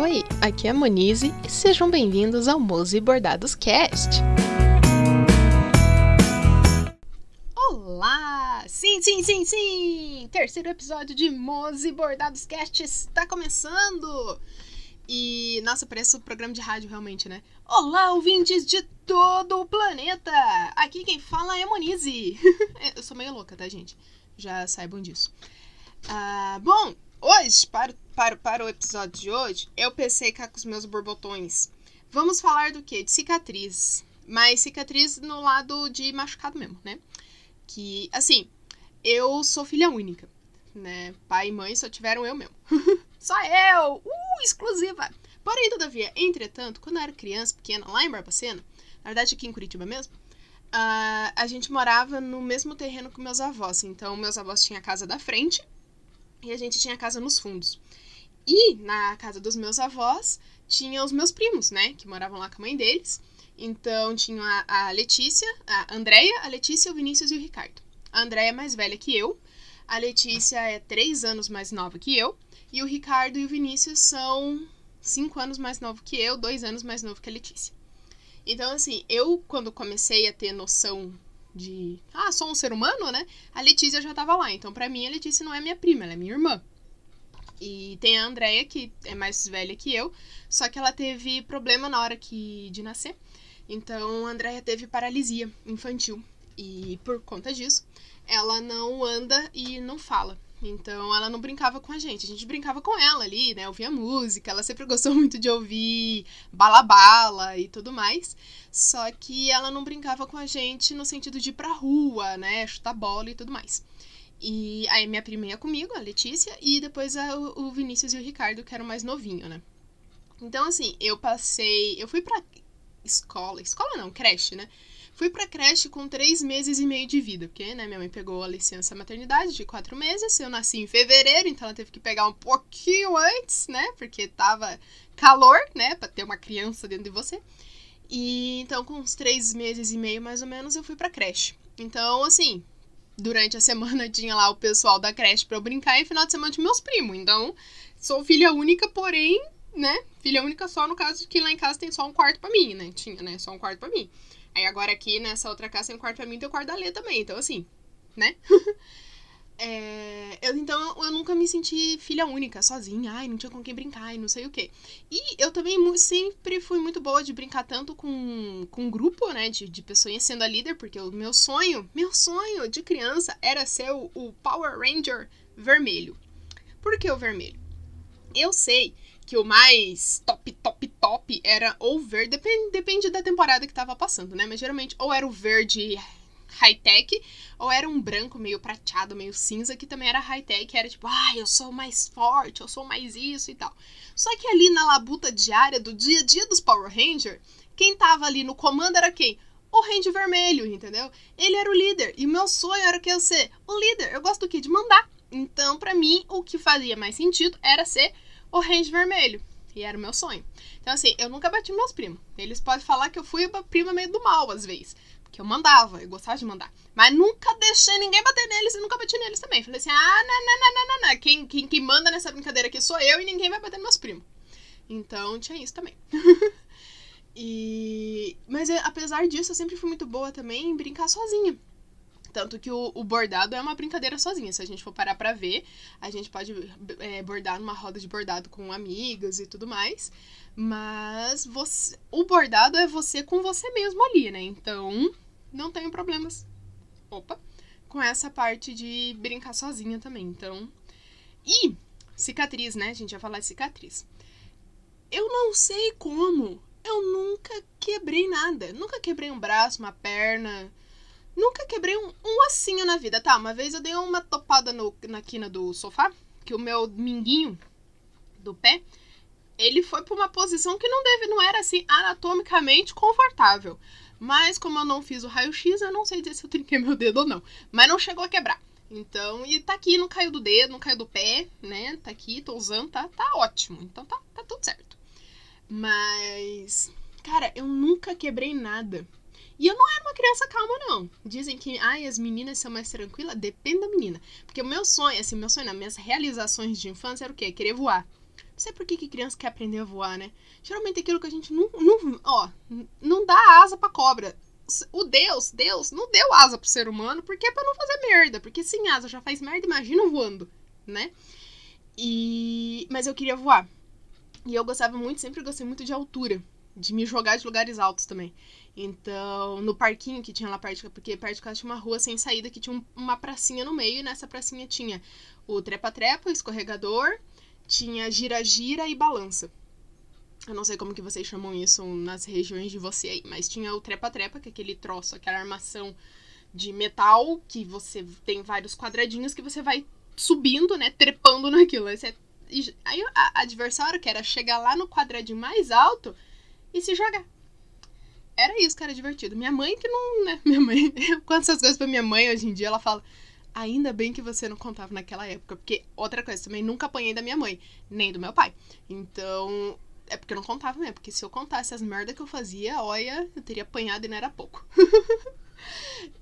Oi, aqui é a Monize e sejam bem-vindos ao Mose Bordados Cast. Olá! Sim, sim, sim, sim! Terceiro episódio de Mose Bordados Cast está começando! E, nossa, parece um programa de rádio realmente, né? Olá, ouvintes de todo o planeta! Aqui quem fala é Monize. Eu sou meio louca, tá, gente? Já saibam disso. Ah, bom, hoje, para, para, para o episódio de hoje, eu pensei cá com os meus borbotões. Vamos falar do quê? De cicatriz. Mas cicatriz no lado de machucado mesmo, né? Que, assim, eu sou filha única, né? Pai e mãe só tiveram eu mesmo. só eu! Uh, exclusiva! Porém, todavia, entretanto, quando eu era criança, pequena, lá em Barbacena, na verdade aqui em Curitiba mesmo, uh, a gente morava no mesmo terreno que meus avós. Então, meus avós tinham a casa da frente e a gente tinha casa nos fundos. E na casa dos meus avós tinha os meus primos, né? Que moravam lá com a mãe deles. Então tinha a, a Letícia, a Andréia, a Letícia, o Vinícius e o Ricardo. A Andréia é mais velha que eu. A Letícia é três anos mais nova que eu. E o Ricardo e o Vinícius são cinco anos mais novo que eu, dois anos mais novo que a Letícia. Então, assim, eu, quando comecei a ter noção de. Ah, sou um ser humano, né? A Letícia já tava lá. Então, para mim, a Letícia não é minha prima, ela é minha irmã. E tem a Andrea, que é mais velha que eu, só que ela teve problema na hora que, de nascer. Então, a Andrea teve paralisia infantil. E por conta disso, ela não anda e não fala. Então ela não brincava com a gente, a gente brincava com ela ali, né? Ouvia música, ela sempre gostou muito de ouvir bala-bala e tudo mais. Só que ela não brincava com a gente no sentido de ir pra rua, né? Chutar bola e tudo mais. E aí minha prima ia comigo, a Letícia, e depois a, o Vinícius e o Ricardo, que eram mais novinho, né? Então, assim, eu passei. Eu fui pra escola. Escola não, creche, né? Fui pra creche com três meses e meio de vida, porque, né, minha mãe pegou a licença maternidade de quatro meses. Eu nasci em fevereiro, então ela teve que pegar um pouquinho antes, né? Porque tava calor, né? Pra ter uma criança dentro de você. E então, com uns três meses e meio, mais ou menos, eu fui pra creche. Então, assim, durante a semana tinha lá o pessoal da creche pra eu brincar e final de semana tinha meus primos. Então, sou filha única, porém, né? Filha única só no caso de que lá em casa tem só um quarto para mim, né? Tinha, né? Só um quarto para mim. Aí agora aqui nessa outra casa tem um quarto pra mim e tem o um quarto da Lê também. Então, assim, né? É, eu, então eu nunca me senti filha única, sozinha, ai, não tinha com quem brincar e não sei o quê. E eu também sempre fui muito boa de brincar tanto com, com grupo, né, de, de pessoas sendo a líder, porque o meu sonho, meu sonho de criança era ser o, o Power Ranger vermelho. Por que o vermelho? Eu sei que o mais top, top, top era ou verde, depende, depende da temporada que tava passando, né? Mas geralmente ou era o verde high-tech, ou era um branco meio prateado, meio cinza, que também era high-tech, era tipo, ah, eu sou mais forte, eu sou mais isso e tal. Só que ali na labuta diária do dia a dia dos Power Ranger, quem tava ali no comando era quem? O Ranger Vermelho, entendeu? Ele era o líder, e o meu sonho era que eu ser o líder. Eu gosto do quê? De mandar. Então, para mim, o que fazia mais sentido era ser o Ranger Vermelho. E era o meu sonho. Então, assim, eu nunca bati meus primos. Eles podem falar que eu fui a prima meio do mal, às vezes. Porque eu mandava, eu gostava de mandar. Mas nunca deixei ninguém bater neles e nunca bati neles também. Falei assim: ah, não, não, não, não. Quem, quem, quem manda nessa brincadeira aqui sou eu e ninguém vai bater meus primos. Então tinha isso também. e... Mas é, apesar disso, eu sempre fui muito boa também em brincar sozinha. Tanto que o, o, bordado é uma brincadeira sozinha. Se a gente for parar pra ver, a gente pode é, bordar numa roda de bordado com amigas e tudo mais. Mas você, o bordado é você com você mesmo ali, né? Então, não tenho problemas. Opa! Com essa parte de brincar sozinha também. Então. E cicatriz, né? A gente vai falar de cicatriz. Eu não sei como. Eu nunca quebrei nada. Nunca quebrei um braço, uma perna. Nunca quebrei um, um ossinho na vida. Tá, uma vez eu dei uma topada no, na quina do sofá. Que o meu minguinho do pé ele foi para uma posição que não deve, não era assim anatomicamente confortável. Mas como eu não fiz o raio-x, eu não sei dizer se eu trinquei meu dedo ou não. Mas não chegou a quebrar. Então, e tá aqui, não caiu do dedo, não caiu do pé, né? Tá aqui, tô usando, tá, tá ótimo. Então tá, tá tudo certo. Mas, cara, eu nunca quebrei nada. E eu não era uma criança calma, não. Dizem que, ai, as meninas são mais tranquilas. Depende da menina. Porque o meu sonho, assim, meu sonho, nas minhas realizações de infância era o quê? Querer voar. sei por que, que criança quer aprender a voar, né? Geralmente é aquilo que a gente não, não, ó, não dá asa pra cobra. O Deus, Deus, não deu asa pro ser humano porque é pra não fazer merda. Porque sem asa já faz merda, imagina voando, né? E... Mas eu queria voar. E eu gostava muito, sempre gostei muito de altura. De me jogar de lugares altos também. Então, no parquinho que tinha lá perto, porque perto de casa tinha uma rua sem saída que tinha uma pracinha no meio, e nessa pracinha tinha o trepa-trepa, o escorregador, tinha gira-gira e balança. Eu não sei como que vocês chamam isso nas regiões de você aí, mas tinha o trepa-trepa, que é aquele troço, aquela armação de metal que você tem vários quadradinhos que você vai subindo, né, trepando naquilo. Aí, você... aí a adversário que era chegar lá no quadradinho mais alto e se jogar. Era isso que era divertido. Minha mãe que não, né, minha mãe, eu conto essas coisas pra minha mãe hoje em dia, ela fala: Ainda bem que você não contava naquela época. Porque, outra coisa, também nunca apanhei da minha mãe, nem do meu pai. Então, é porque eu não contava mesmo. Porque se eu contasse as merdas que eu fazia, olha, eu teria apanhado e não era pouco.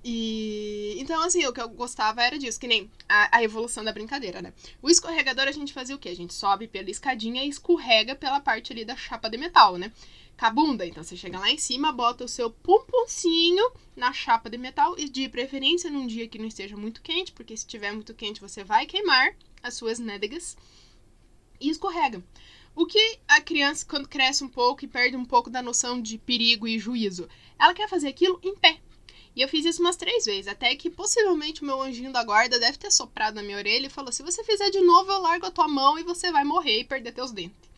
e então, assim, o que eu gostava era disso, que nem a, a, evolução da brincadeira, né? O escorregador a gente fazia o quê? A gente sobe pela escadinha e escorrega pela parte ali da chapa de metal, né? com a bunda. Então você chega lá em cima, bota o seu pumpuncinho na chapa de metal e de preferência num dia que não esteja muito quente, porque se estiver muito quente você vai queimar as suas nédegas e escorrega. O que a criança, quando cresce um pouco e perde um pouco da noção de perigo e juízo, ela quer fazer aquilo em pé. E eu fiz isso umas três vezes, até que possivelmente o meu anjinho da guarda deve ter soprado na minha orelha e falou: se você fizer de novo, eu largo a tua mão e você vai morrer e perder teus dentes.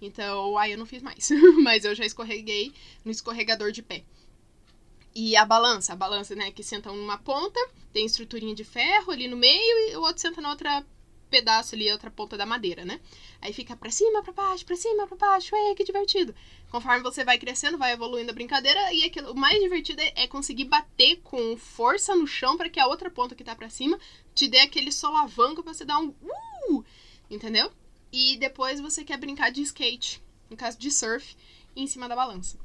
Então, aí eu não fiz mais. Mas eu já escorreguei no escorregador de pé. E a balança, a balança, né, que senta numa ponta, tem estruturinha de ferro ali no meio e o outro senta na outra pedaço ali, outra ponta da madeira, né? Aí fica pra cima, pra baixo, pra cima, pra baixo, é que divertido. Conforme você vai crescendo, vai evoluindo a brincadeira e aquilo, o mais divertido é, é conseguir bater com força no chão para que a outra ponta que tá pra cima te dê aquele solavanco pra você dar um uh! Entendeu? E depois você quer brincar de skate, no caso de surf, em cima da balança.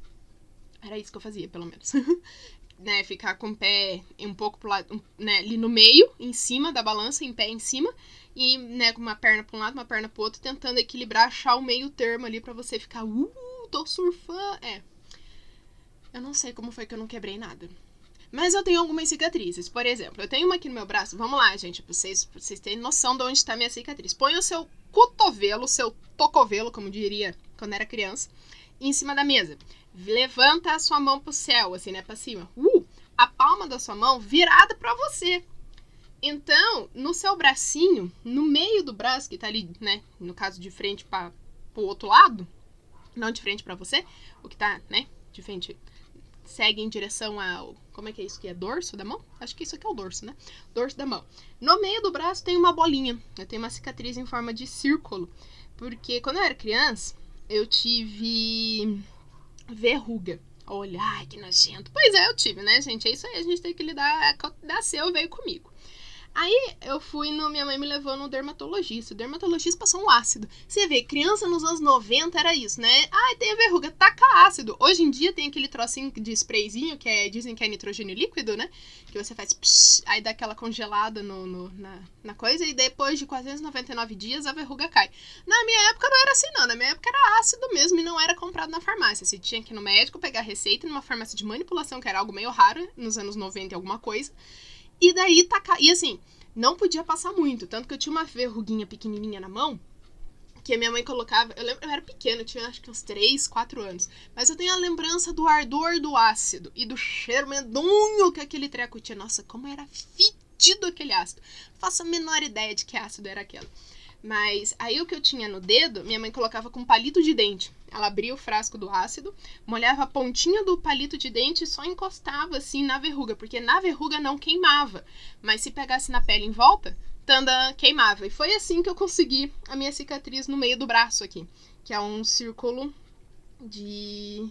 Era isso que eu fazia, pelo menos. né, ficar com o pé um pouco pro lado, né, ali no meio, em cima da balança, em pé em cima, e né, com uma perna para um lado, uma perna pro outro, tentando equilibrar, achar o meio termo ali para você ficar, uh, tô surfando. É. Eu não sei como foi que eu não quebrei nada. Mas eu tenho algumas cicatrizes. Por exemplo, eu tenho uma aqui no meu braço. Vamos lá, gente, pra vocês, pra vocês terem noção de onde está minha cicatriz. Põe o seu cotovelo, o seu tocovelo, como diria quando era criança, em cima da mesa. Levanta a sua mão pro céu, assim, né, pra cima. Uh! A palma da sua mão virada para você. Então, no seu bracinho, no meio do braço, que tá ali, né, no caso de frente para o outro lado, não de frente para você, o que tá, né, de frente segue em direção ao. Como é que é isso que é? Dorso da mão? Acho que isso aqui é o dorso, né? Dorso da mão. No meio do braço tem uma bolinha. Eu tenho uma cicatriz em forma de círculo. Porque quando eu era criança, eu tive verruga. Olha, ai, que nojento. Pois é, eu tive, né, gente? É isso aí, a gente tem que lidar. Nasceu, veio comigo. Aí eu fui no. Minha mãe me levou no dermatologista. O dermatologista passou um ácido. Você vê, criança nos anos 90 era isso, né? Ai, tem a verruga, taca ácido. Hoje em dia tem aquele trocinho de sprayzinho, que é, dizem que é nitrogênio líquido, né? Que você faz psh, aí dá aquela congelada no, no, na, na coisa e depois de 499 dias a verruga cai. Na minha época não era assim, não. Na minha época era ácido mesmo e não era comprado na farmácia. Você tinha que ir no médico pegar receita numa farmácia de manipulação, que era algo meio raro nos anos 90 e alguma coisa. E daí tá. E assim, não podia passar muito. Tanto que eu tinha uma verruguinha pequenininha na mão. Que a minha mãe colocava. Eu lembro, eu era pequena, eu tinha acho que uns 3, 4 anos. Mas eu tenho a lembrança do ardor do ácido e do cheiro medonho que aquele treco tinha. Nossa, como era fedido aquele ácido. Faço a menor ideia de que ácido era aquele. Mas aí o que eu tinha no dedo, minha mãe colocava com palito de dente. Ela abria o frasco do ácido, molhava a pontinha do palito de dente e só encostava assim na verruga, porque na verruga não queimava. Mas se pegasse na pele em volta, tanda queimava. E foi assim que eu consegui a minha cicatriz no meio do braço aqui, que é um círculo de,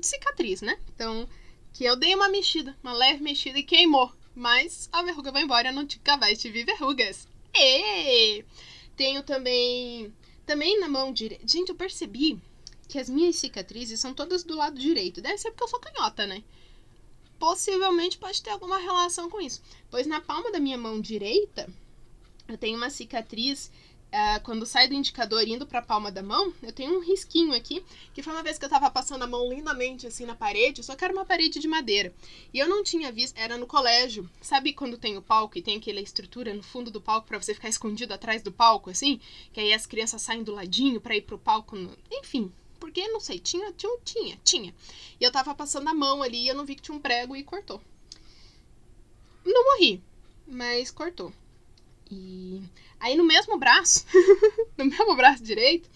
de cicatriz, né? Então, que eu dei uma mexida, uma leve mexida e queimou. Mas a verruga vai embora, não nunca mais tive verrugas. E tenho também. Também na mão direita. Gente, eu percebi que as minhas cicatrizes são todas do lado direito. Deve ser porque eu sou canhota, né? Possivelmente pode ter alguma relação com isso. Pois na palma da minha mão direita, eu tenho uma cicatriz Uh, quando sai do indicador indo para a palma da mão, eu tenho um risquinho aqui, que foi uma vez que eu tava passando a mão lindamente assim na parede, só que era uma parede de madeira. E eu não tinha visto, era no colégio. Sabe quando tem o palco e tem aquela estrutura no fundo do palco para você ficar escondido atrás do palco assim, que aí as crianças saem do ladinho para ir pro palco, no... enfim, porque não sei, tinha, tinha, tinha, tinha. E eu tava passando a mão ali e eu não vi que tinha um prego e cortou. Não morri, mas cortou. E aí no mesmo braço, no mesmo braço direito,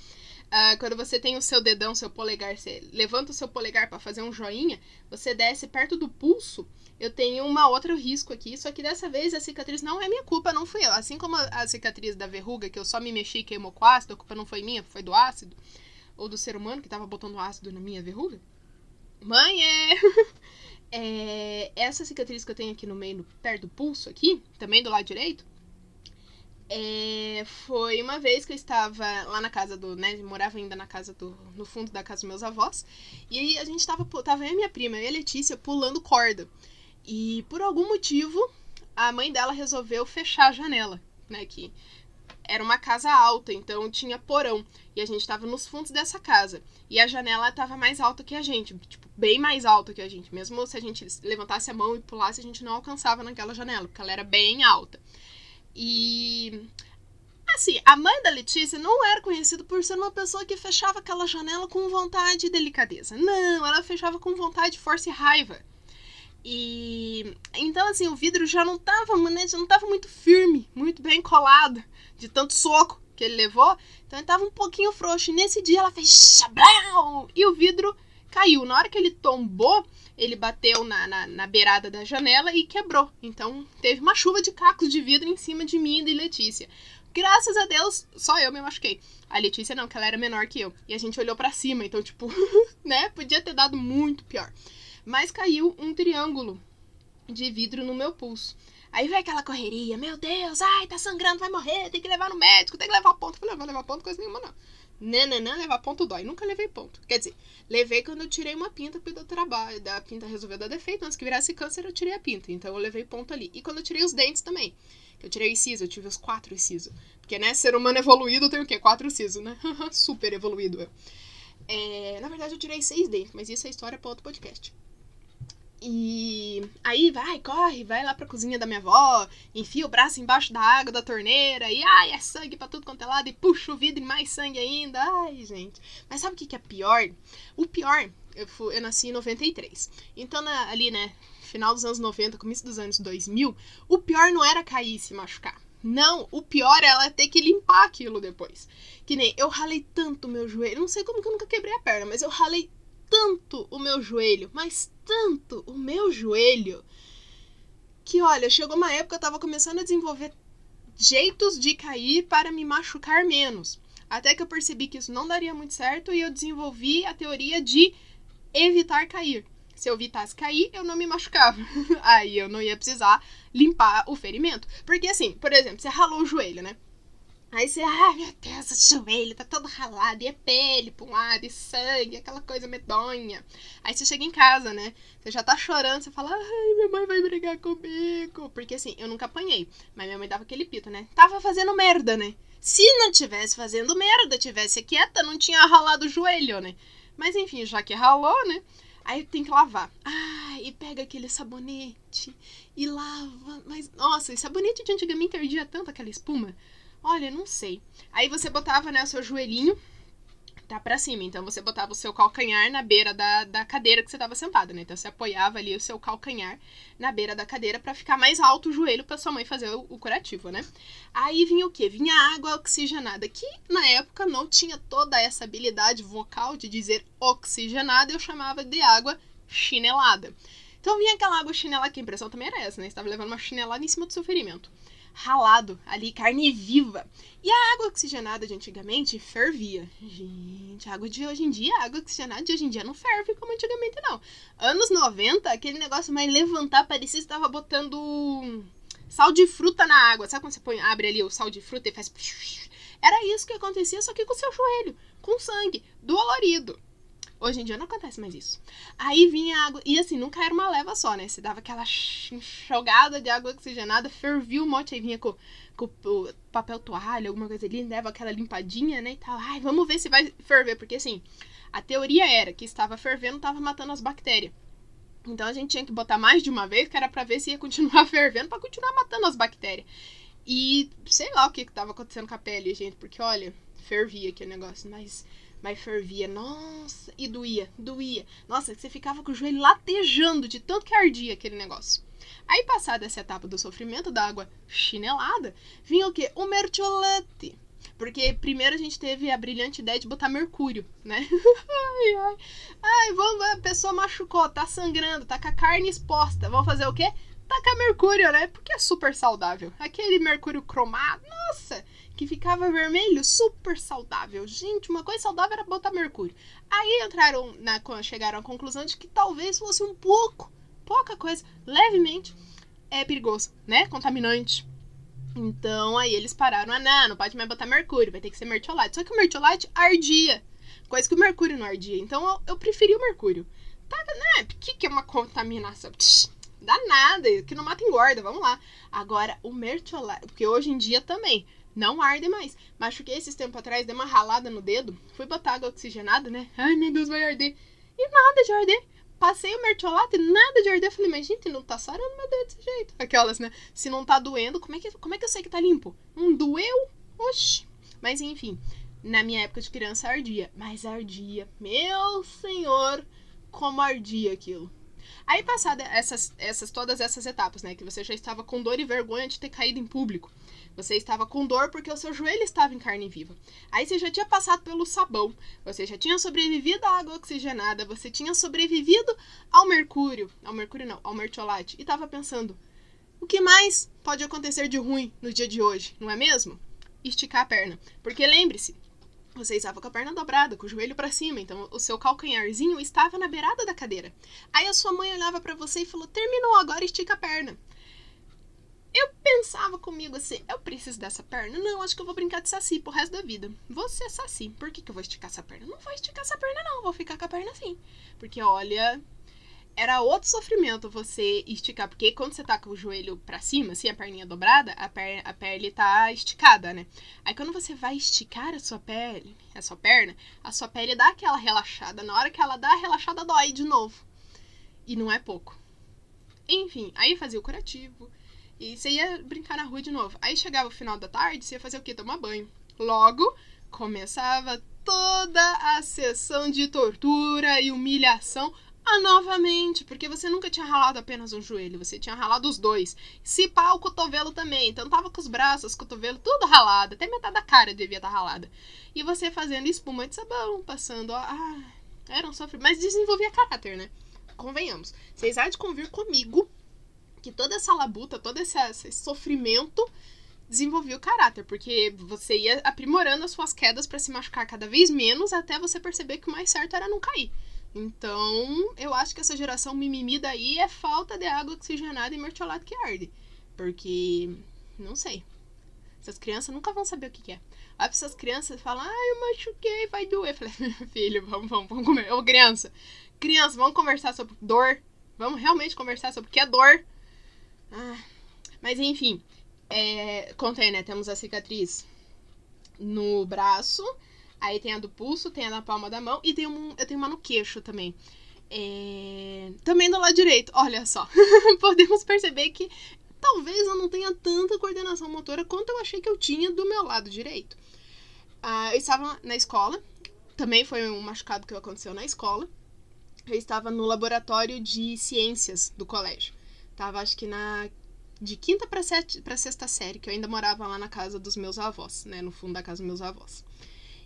uh, quando você tem o seu dedão, seu polegar, você levanta o seu polegar para fazer um joinha, você desce perto do pulso. Eu tenho uma outra risco aqui, só que dessa vez a cicatriz não é minha culpa, não fui eu. Assim como a cicatriz da verruga, que eu só me mexi e queimou com ácido, a culpa não foi minha, foi do ácido. Ou do ser humano que tava botando ácido na minha verruga. Mãe, é... é... Essa cicatriz que eu tenho aqui no meio, perto do pulso aqui, também do lado direito, é, foi uma vez que eu estava lá na casa do, né, morava ainda na casa do, no fundo da casa dos meus avós, e aí a gente tava, tava eu e minha prima, eu e a Letícia, pulando corda. E por algum motivo, a mãe dela resolveu fechar a janela, né, que era uma casa alta, então tinha porão, e a gente tava nos fundos dessa casa. E a janela tava mais alta que a gente, tipo, bem mais alta que a gente. Mesmo se a gente levantasse a mão e pulasse, a gente não alcançava naquela janela, porque ela era bem alta. E assim, a mãe da Letícia não era conhecida por ser uma pessoa que fechava aquela janela com vontade e delicadeza. Não, ela fechava com vontade, força e raiva. E então assim, o vidro já não tava, né, já não tava muito firme, muito bem colado, de tanto soco que ele levou. Então ele tava um pouquinho frouxo. E nesse dia ela fez chablau e o vidro caiu. Na hora que ele tombou, ele bateu na, na, na, beirada da janela e quebrou. Então teve uma chuva de cacos de vidro em cima de mim e de Letícia. Graças a Deus, só eu me machuquei. A Letícia não, que ela era menor que eu. E a gente olhou para cima, então, tipo, né? Podia ter dado muito pior. Mas caiu um triângulo de vidro no meu pulso. Aí vai aquela correria, meu Deus, ai, tá sangrando, vai morrer, tem que levar no médico, tem que levar ponto. Eu falei, não vou levar ponto, coisa nenhuma, não. Nananã, levar ponto dói. Nunca levei ponto. Quer dizer, levei quando eu tirei uma pinta do trabalho. Da pinta resolveu dar defeito. Antes que virasse câncer, eu tirei a pinta. Então eu levei ponto ali. E quando eu tirei os dentes também. Eu tirei o siso, eu tive os quatro siso. Porque, né, ser humano evoluído tem o quê? Quatro siso, né? Super evoluído. É, na verdade, eu tirei seis dentes, mas isso é história para outro podcast. E aí vai, corre, vai lá pra cozinha da minha avó, enfia o braço embaixo da água da torneira e ai, é sangue pra tudo quanto é lado e puxa o vidro e mais sangue ainda. Ai, gente. Mas sabe o que, que é pior? O pior, eu, fui, eu nasci em 93. Então, na, ali, né, final dos anos 90, começo dos anos 2000, o pior não era cair e se machucar. Não, o pior é ela ter que limpar aquilo depois. Que nem eu ralei tanto meu joelho, não sei como que eu nunca quebrei a perna, mas eu ralei tanto o meu joelho, mas tanto o meu joelho, que olha, chegou uma época eu tava começando a desenvolver jeitos de cair para me machucar menos. Até que eu percebi que isso não daria muito certo e eu desenvolvi a teoria de evitar cair. Se eu evitasse cair, eu não me machucava. Aí eu não ia precisar limpar o ferimento. Porque assim, por exemplo, você ralou o joelho, né? Aí você, ai meu Deus, o joelho tá todo ralado, e é pele pra um lado, e sangue, aquela coisa medonha. Aí você chega em casa, né? Você já tá chorando, você fala, ai, minha mãe vai brigar comigo. Porque assim, eu nunca apanhei, mas minha mãe dava aquele pito, né? Tava fazendo merda, né? Se não tivesse fazendo merda, tivesse quieta, não tinha ralado o joelho, né? Mas enfim, já que ralou, né? Aí tem que lavar. Ah, e pega aquele sabonete e lava. Mas, nossa, e sabonete de antigamente perdia tanto aquela espuma. Olha, não sei. Aí você botava, né, o seu joelhinho tá para cima. Então você botava o seu calcanhar na beira da, da cadeira que você tava sentado, né? Então você apoiava ali o seu calcanhar na beira da cadeira para ficar mais alto o joelho para sua mãe fazer o, o, curativo, né? Aí vinha o quê? Vinha água oxigenada, que na época não tinha toda essa habilidade vocal de dizer oxigenada, eu chamava de água chinelada. Então vinha aquela água chinelada, que a impressão também era essa, né? Você tava levando uma chinelada em cima do seu ferimento ralado ali, carne viva. E a água oxigenada de antigamente fervia. Gente, a água de hoje em dia, a água oxigenada de hoje em dia não ferve como antigamente, não. Anos 90, aquele negócio mais levantar, parecia que estava botando sal de fruta na água. Sabe quando você põe, abre ali o sal de fruta e faz. Era isso que acontecia, só que com seu joelho, com sangue, dolorido. Hoje em dia não acontece mais isso. Aí vinha água. E assim, nunca era uma leva só, né? Você dava aquela enxugada de água oxigenada, fervia o monte, aí vinha com, com o papel toalha, alguma coisa ali, leva aquela limpadinha, né? E tal. Ai, vamos ver se vai ferver. Porque assim, a teoria era que estava fervendo, estava matando as bactérias. Então a gente tinha que botar mais de uma vez, que era pra ver se ia continuar fervendo, para continuar matando as bactérias. E sei lá o que, que tava acontecendo com a pele, gente, porque olha, fervia aquele negócio, mas mas fervia, nossa, e doía, doía. Nossa, você ficava com o joelho latejando de tanto que ardia aquele negócio. Aí, passada essa etapa do sofrimento da água chinelada, vinha o quê? O mertiolate. Porque primeiro a gente teve a brilhante ideia de botar mercúrio, né? ai, ai. Ai, vamos, a pessoa machucou, tá sangrando, tá com a carne exposta. Vamos fazer o quê? Tacar mercúrio, né? Porque é super saudável. Aquele mercúrio cromado, nossa, que ficava vermelho, super saudável. Gente, uma coisa saudável era botar mercúrio. Aí entraram na chegaram à conclusão de que talvez fosse um pouco, pouca coisa, levemente é perigoso, né? Contaminante. Então aí eles pararam, ah, não, não pode mais botar mercúrio, vai ter que ser mertiolate. Só que o mertiolate ardia, coisa que o mercúrio não ardia. Então eu, eu preferi o mercúrio. Tá, né? O que, que é uma contaminação? Psh, dá nada, que não mata engorda, vamos lá. Agora, o mertiolate, porque hoje em dia também não arde mais. Machuquei esses tempos atrás, dei uma ralada no dedo, fui botar água oxigenada, né? Ai, meu Deus, vai arder. E nada de arder. Passei o mertiolate, nada de arder. Falei, mas gente, não tá sarando meu dedo desse jeito. Aquelas, né? Se não tá doendo, como é que, como é que eu sei que tá limpo? Não doeu? Oxi. Mas enfim, na minha época de criança ardia. Mas ardia. Meu senhor, como ardia aquilo. Aí, passada essas, essas, todas essas etapas, né? Que você já estava com dor e vergonha de ter caído em público. Você estava com dor porque o seu joelho estava em carne viva. Aí você já tinha passado pelo sabão, você já tinha sobrevivido à água oxigenada, você tinha sobrevivido ao mercúrio, ao mercúrio não, ao mertiolate, e estava pensando: o que mais pode acontecer de ruim no dia de hoje, não é mesmo? Esticar a perna. Porque lembre-se, você estava com a perna dobrada, com o joelho para cima, então o seu calcanharzinho estava na beirada da cadeira. Aí a sua mãe olhava para você e falou: "Terminou, agora estica a perna". Eu pensava comigo assim, eu preciso dessa perna? Não, acho que eu vou brincar de saci pro resto da vida. Vou ser saci. Por que, que eu vou esticar essa perna? Não vou esticar essa perna, não. Vou ficar com a perna assim. Porque, olha, era outro sofrimento você esticar. Porque quando você tá com o joelho pra cima, assim, a perninha dobrada, a, per a pele tá esticada, né? Aí quando você vai esticar a sua pele, a sua perna, a sua pele dá aquela relaxada. Na hora que ela dá a relaxada, dói de novo. E não é pouco. Enfim, aí fazia o curativo e você ia brincar na rua de novo. Aí chegava o final da tarde, você ia fazer o quê? Tomar banho. Logo, começava toda a sessão de tortura e humilhação ah, novamente, porque você nunca tinha ralado apenas um joelho, você tinha ralado os dois. Se pá, o cotovelo também. Então tava com os braços, cotovelo, tudo ralado. Até metade da cara devia estar tá ralada. E você fazendo espuma de sabão, passando. Ah, era um sofrimento. Mas desenvolvia caráter, né? Convenhamos. Vocês há de convir comigo que toda essa labuta, todo esse, esse sofrimento desenvolvia o caráter, porque você ia aprimorando as suas quedas para se machucar cada vez menos até você perceber que o mais certo era não cair. Então, eu acho que essa geração mimimi daí é falta de água oxigenada e mertiolate que arde. Porque, não sei. Essas crianças nunca vão saber o que, que é. Aí essas crianças falam, ah, eu machuquei, vai doer. Eu falei, filho, vamos, vamos, vamos comer. Ô, criança, criança, vamos conversar sobre dor. Vamos realmente conversar sobre o que é dor. Ah, mas enfim, é, contei, né? Temos a cicatriz no braço, aí tem a do pulso, tem a na palma da mão e tem um, eu tenho uma no queixo também. É, também do lado direito, olha só. Podemos perceber que talvez eu não tenha tanta coordenação motora quanto eu achei que eu tinha do meu lado direito. Ah, eu estava na escola, também foi um machucado que aconteceu na escola. Eu estava no laboratório de ciências do colégio. Tava, acho que na. De quinta para sexta série, que eu ainda morava lá na casa dos meus avós, né? No fundo da casa dos meus avós.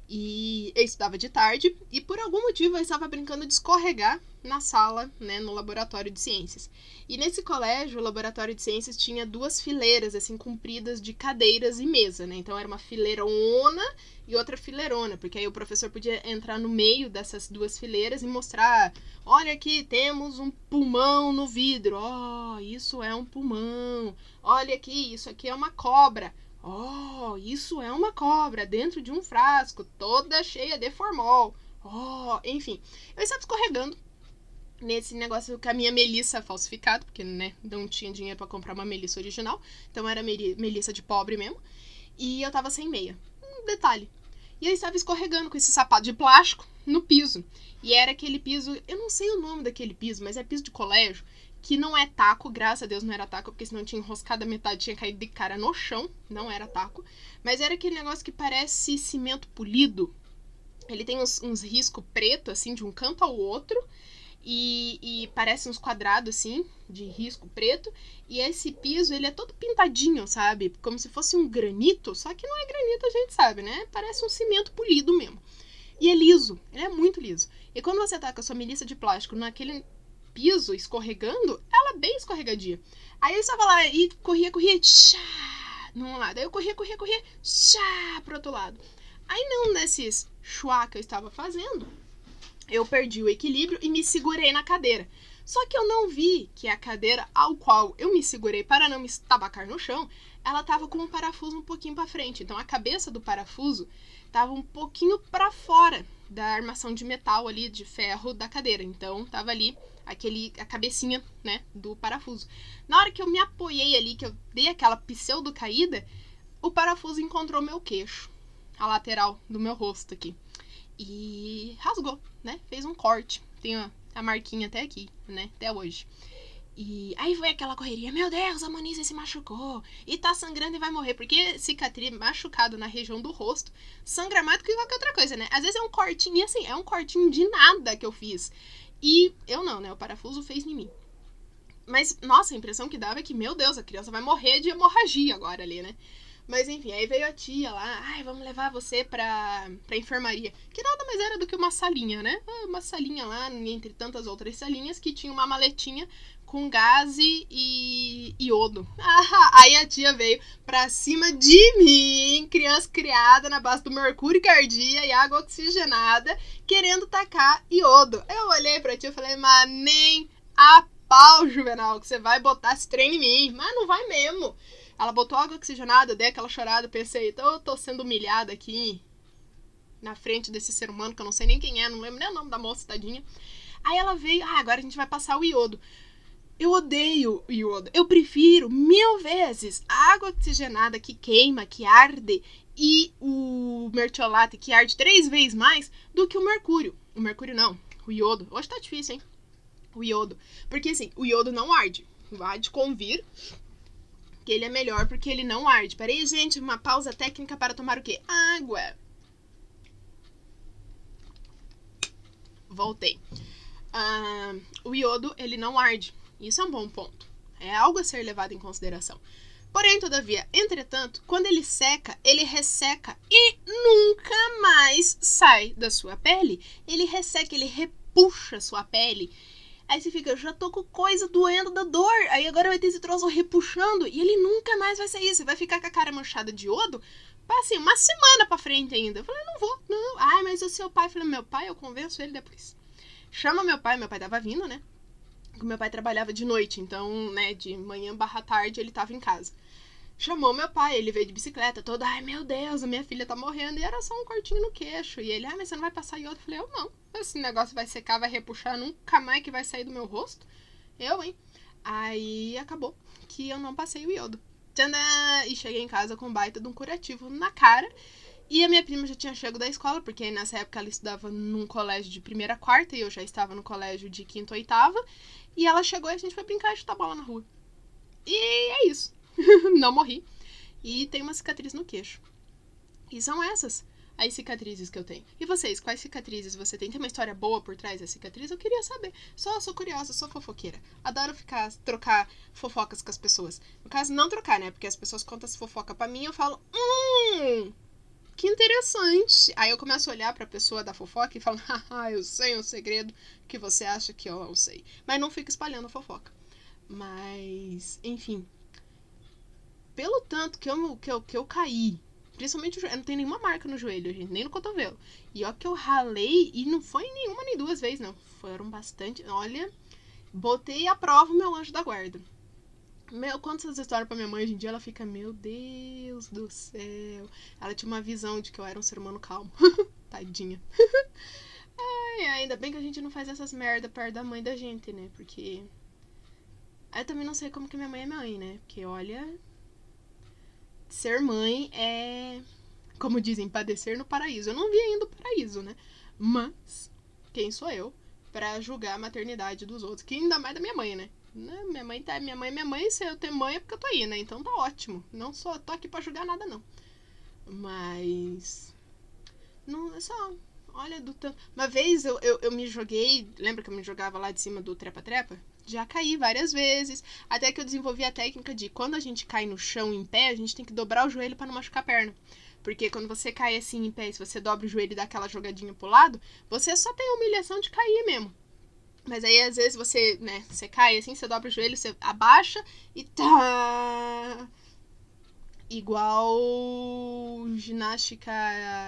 E eu estudava de tarde e por algum motivo eu estava brincando de escorregar na sala, né, no laboratório de ciências. E nesse colégio, o laboratório de ciências tinha duas fileiras assim compridas de cadeiras e mesa, né? Então era uma fileirona e outra fileirona, porque aí o professor podia entrar no meio dessas duas fileiras e mostrar, olha aqui, temos um pulmão no vidro. Ó, oh, isso é um pulmão. Olha aqui, isso aqui é uma cobra. Oh, isso é uma cobra dentro de um frasco, toda cheia de formol. Oh, enfim. Eu estava escorregando nesse negócio com a minha melissa falsificada, porque, né, não tinha dinheiro para comprar uma melissa original. Então era melissa de pobre mesmo. E eu tava sem meia. Um detalhe. E eu estava escorregando com esse sapato de plástico no piso. E era aquele piso, eu não sei o nome daquele piso, mas é piso de colégio, que não é taco, graças a Deus não era taco, porque senão tinha enroscado a metade, tinha caído de cara no chão, não era taco. Mas era aquele negócio que parece cimento polido. Ele tem uns, uns riscos preto, assim, de um canto ao outro. E, e, parece uns quadrados assim, de risco preto. E esse piso, ele é todo pintadinho, sabe? Como se fosse um granito, só que não é granito, a gente sabe, né? Parece um cimento polido mesmo. E é liso, ele é muito liso. E quando você com a sua melissa de plástico naquele piso escorregando, ela é bem escorregadia. Aí eu estava lá e corria, corria, tchá, num lado. Aí eu corria, corria, corria, tchá, pro outro lado. Aí num desses chuá que eu estava fazendo, eu perdi o equilíbrio e me segurei na cadeira. Só que eu não vi que a cadeira ao qual eu me segurei para não me estabacar no chão, ela estava com um parafuso um pouquinho para frente. Então a cabeça do parafuso estava um pouquinho para fora da armação de metal ali de ferro da cadeira. Então tava ali aquele a cabecinha, né, do parafuso. Na hora que eu me apoiei ali, que eu dei aquela pseudo caída, o parafuso encontrou meu queixo, a lateral do meu rosto aqui e rasgou, né? Fez um corte. Tem a, a marquinha até aqui, né? Até hoje. E aí foi aquela correria, meu Deus, a Monize se machucou e tá sangrando e vai morrer, porque cicatriz machucado na região do rosto sangra mais do que qualquer outra coisa, né? Às vezes é um cortinho, e assim, é um cortinho de nada que eu fiz. E eu não, né? O parafuso fez em mim. Mas, nossa, a impressão que dava é que, meu Deus, a criança vai morrer de hemorragia agora ali, né? Mas enfim, aí veio a tia lá, ai, vamos levar você pra, pra enfermaria. Que nada mais era do que uma salinha, né? Ah, uma salinha lá, entre tantas outras salinhas, que tinha uma maletinha com gás e iodo. Ah, aí a tia veio pra cima de mim, criança criada na base do mercúrio cardia e água oxigenada, querendo tacar iodo. Eu olhei pra tia e falei, mas nem a pau, Juvenal, que você vai botar esse trem em mim. Mas não vai mesmo. Ela botou água oxigenada, dei aquela chorada, pensei, então eu tô sendo humilhada aqui na frente desse ser humano que eu não sei nem quem é, não lembro nem o nome da moça, tadinha. Aí ela veio, ah, agora a gente vai passar o iodo. Eu odeio iodo. Eu prefiro mil vezes a água oxigenada que queima, que arde, e o mertiolate que arde três vezes mais do que o mercúrio. O mercúrio não, o iodo. Hoje tá difícil, hein? O iodo. Porque assim, o iodo não arde. Vai de convir que ele é melhor porque ele não arde. Peraí, gente, uma pausa técnica para tomar o quê? Água. Voltei. Uh, o iodo, ele não arde. Isso é um bom ponto. É algo a ser levado em consideração. Porém, todavia, entretanto, quando ele seca, ele resseca e nunca mais sai da sua pele. Ele resseca, ele repuxa sua pele Aí você fica, eu já tô com coisa doendo da dor. Aí agora vai ter esse troço repuxando. E ele nunca mais vai sair. Você vai ficar com a cara manchada de iodo. Assim, uma semana pra frente ainda. Eu falei, não vou, não. Ai, mas o seu pai. Eu falei, meu pai, eu convenço ele depois. Chama meu pai. Meu pai tava vindo, né? Meu pai trabalhava de noite. Então, né, de manhã barra tarde ele tava em casa chamou meu pai, ele veio de bicicleta, todo, ai meu Deus, a minha filha tá morrendo, e era só um cortinho no queixo. E ele, ah, mas você não vai passar iodo? Eu falei, eu não. Esse negócio vai secar, vai repuxar, nunca mais que vai sair do meu rosto. Eu, hein? Aí acabou que eu não passei o iodo. Tchandã! E cheguei em casa com um baita de um curativo na cara. E a minha prima já tinha chegado da escola, porque nessa época ela estudava num colégio de primeira a quarta e eu já estava no colégio de quinta a oitava. E ela chegou e a gente foi brincar e chutar bola na rua. E é isso. não morri. E tem uma cicatriz no queixo. E são essas as cicatrizes que eu tenho. E vocês, quais cicatrizes você tem? Tem uma história boa por trás da cicatriz? Eu queria saber. Só sou curiosa, sou fofoqueira. Adoro ficar, trocar fofocas com as pessoas. No caso, não trocar, né? Porque as pessoas contam essa fofoca pra mim eu falo, hum, que interessante. Aí eu começo a olhar pra pessoa da fofoca e falo, haha, eu sei um segredo que você acha que eu não sei. Mas não fico espalhando fofoca. Mas, enfim, tanto que eu, que eu, que eu caí, principalmente eu não tenho nenhuma marca no joelho, gente, nem no cotovelo. E ó que eu ralei, e não foi nenhuma nem duas vezes, não. Foram bastante. Olha, botei à prova meu anjo da guarda. Meu, conto essas histórias pra minha mãe hoje em dia, ela fica, meu Deus do céu. Ela tinha uma visão de que eu era um ser humano calmo. Tadinha. Ai, ainda bem que a gente não faz essas merda perto da mãe da gente, né? Porque. Eu também não sei como que minha mãe é mãe, né? Porque olha. Ser mãe é. Como dizem, padecer no paraíso. Eu não vi ainda o paraíso, né? Mas. Quem sou eu para julgar a maternidade dos outros? Que ainda mais da minha mãe, né? né? Minha mãe tá. Minha mãe é minha mãe, se eu tenho mãe é porque eu tô aí, né? Então tá ótimo. Não sou, tô aqui pra julgar nada, não. Mas. Não, é só. Olha do tanto. Uma vez eu, eu, eu me joguei. Lembra que eu me jogava lá de cima do trepa-trepa? Já caí várias vezes. Até que eu desenvolvi a técnica de quando a gente cai no chão em pé, a gente tem que dobrar o joelho para não machucar a perna. Porque quando você cai assim em pé, se você dobra o joelho e dá aquela jogadinha pro lado, você só tem a humilhação de cair mesmo. Mas aí, às vezes, você, né, você cai assim, você dobra o joelho, você abaixa e tá igual ginástica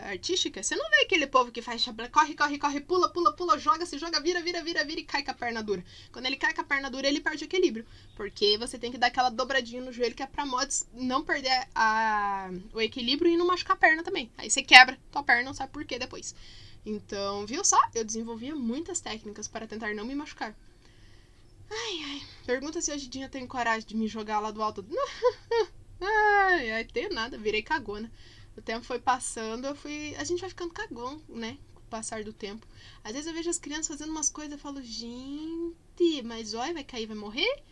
artística. Você não vê aquele povo que faz corre, corre, corre, pula, pula, pula, joga, se joga, vira, vira, vira, vira e cai com a perna dura. Quando ele cai com a perna dura, ele perde o equilíbrio. Porque você tem que dar aquela dobradinha no joelho que é pra mods não perder a, o equilíbrio e não machucar a perna também. Aí você quebra tua perna, não sabe por que depois. Então, viu só? Eu desenvolvia muitas técnicas para tentar não me machucar. Ai, ai. Pergunta se hoje em dia eu tenho coragem de me jogar lá do alto. Ai, ai, tenho nada, virei cagona. O tempo foi passando, eu fui. A gente vai ficando cagão, né? Com o passar do tempo. Às vezes eu vejo as crianças fazendo umas coisas e falo, gente, mas olha, vai cair, vai morrer?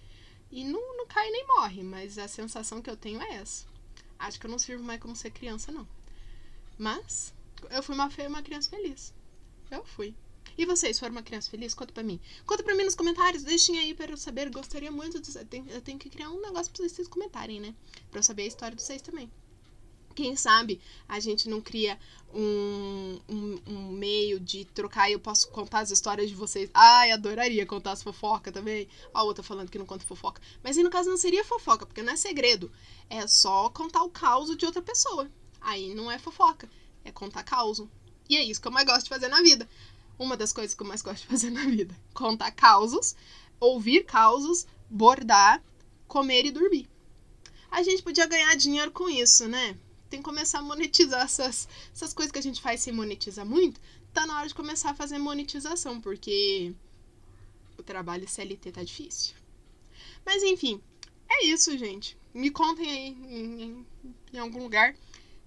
E não, não cai nem morre, mas a sensação que eu tenho é essa. Acho que eu não sirvo mais como ser criança, não. Mas eu fui uma, uma criança feliz. Eu fui. E vocês foram uma criança feliz? Conta pra mim. Conta pra mim nos comentários, deixem aí para eu saber. Gostaria muito de. Eu tenho que criar um negócio pra vocês comentarem, né? Pra eu saber a história de vocês também. Quem sabe a gente não cria um, um, um, meio de trocar e eu posso contar as histórias de vocês. Ai, adoraria contar as fofocas também. A outra falando que não conta fofoca. Mas aí no caso não seria fofoca, porque não é segredo. É só contar o caos de outra pessoa. Aí não é fofoca, é contar caos. E é isso que eu mais gosto de fazer na vida uma das coisas que eu mais gosto de fazer na vida: contar causos, ouvir causos, bordar, comer e dormir. A gente podia ganhar dinheiro com isso, né? Tem que começar a monetizar essas, essas coisas que a gente faz sem monetizar muito. Tá na hora de começar a fazer monetização, porque o trabalho CLT tá difícil. Mas enfim, é isso, gente. Me contem aí em, em, em algum lugar.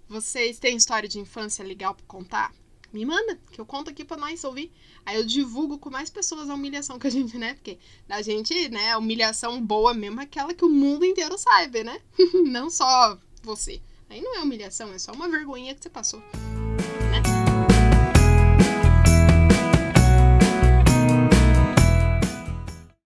Vocês têm história de infância legal pra contar? Me manda, que eu conto aqui pra nós ouvir. Aí eu divulgo com mais pessoas a humilhação que a gente, né? Porque da gente, né, a humilhação boa mesmo é aquela que o mundo inteiro saiba, né? não só você. Aí não é humilhação, é só uma vergonhinha que você passou.